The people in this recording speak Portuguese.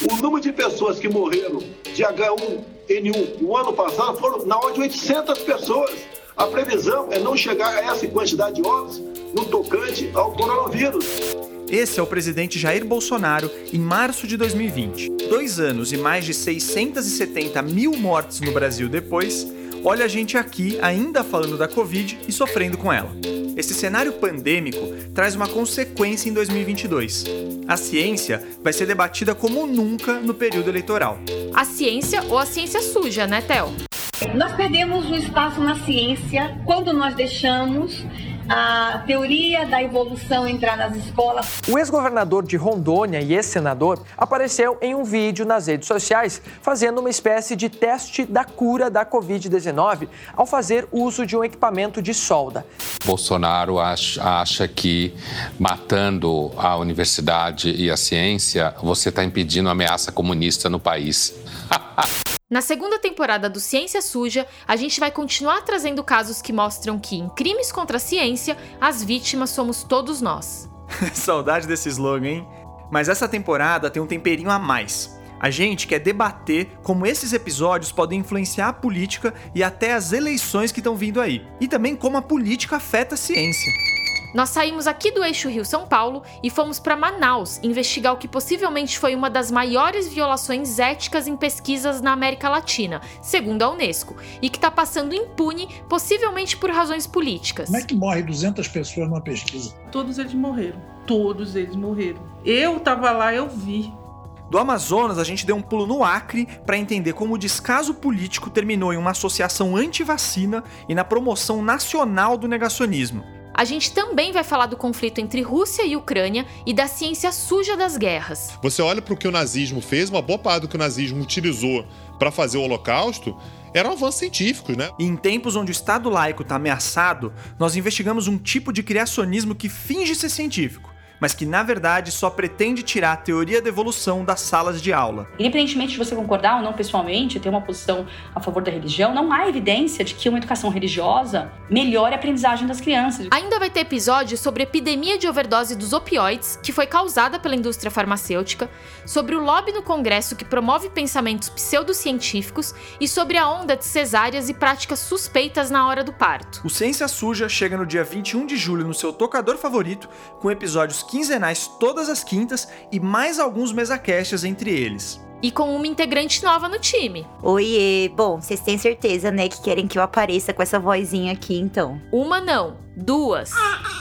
O número de pessoas que morreram de H1N1 no ano passado foram na ordem de 800 pessoas. A previsão é não chegar a essa quantidade de óbitos no tocante ao coronavírus. Esse é o presidente Jair Bolsonaro em março de 2020. Dois anos e mais de 670 mil mortes no Brasil depois, olha a gente aqui ainda falando da Covid e sofrendo com ela. Esse cenário pandêmico traz uma consequência em 2022. A ciência vai ser debatida como nunca no período eleitoral. A ciência ou a ciência suja, né, Theo? Nós perdemos o espaço na ciência quando nós deixamos a teoria da evolução entrar nas escolas. O ex-governador de Rondônia e ex-senador apareceu em um vídeo nas redes sociais fazendo uma espécie de teste da cura da Covid-19 ao fazer uso de um equipamento de solda. Bolsonaro acha, acha que matando a universidade e a ciência, você está impedindo a ameaça comunista no país. Na segunda temporada do Ciência Suja, a gente vai continuar trazendo casos que mostram que, em crimes contra a ciência, as vítimas somos todos nós. Saudade desse slogan, hein? Mas essa temporada tem um temperinho a mais. A gente quer debater como esses episódios podem influenciar a política e até as eleições que estão vindo aí. E também como a política afeta a ciência. Nós saímos aqui do eixo Rio-São Paulo e fomos para Manaus investigar o que possivelmente foi uma das maiores violações éticas em pesquisas na América Latina, segundo a Unesco, e que está passando impune, possivelmente por razões políticas. Como é que morre 200 pessoas numa pesquisa? Todos eles morreram. Todos eles morreram. Eu estava lá, eu vi. Do Amazonas, a gente deu um pulo no Acre para entender como o descaso político terminou em uma associação anti-vacina e na promoção nacional do negacionismo. A gente também vai falar do conflito entre Rússia e Ucrânia e da ciência suja das guerras. Você olha para o que o nazismo fez, uma boa parte do que o nazismo utilizou para fazer o Holocausto eram avanços científicos, né? E em tempos onde o Estado laico está ameaçado, nós investigamos um tipo de criacionismo que finge ser científico mas que na verdade só pretende tirar a teoria da evolução das salas de aula. Independentemente de você concordar ou não pessoalmente, ter uma posição a favor da religião, não há evidência de que uma educação religiosa melhore a aprendizagem das crianças. Ainda vai ter episódio sobre a epidemia de overdose dos opioides, que foi causada pela indústria farmacêutica, sobre o lobby no Congresso que promove pensamentos pseudocientíficos e sobre a onda de cesáreas e práticas suspeitas na hora do parto. O Ciência Suja chega no dia 21 de julho no seu tocador favorito, com episódios quinzenais todas as quintas e mais alguns mesacasts entre eles. E com uma integrante nova no time. Oiê, bom, vocês têm certeza, né, que querem que eu apareça com essa vozinha aqui, então? Uma não, duas. Ah, ah.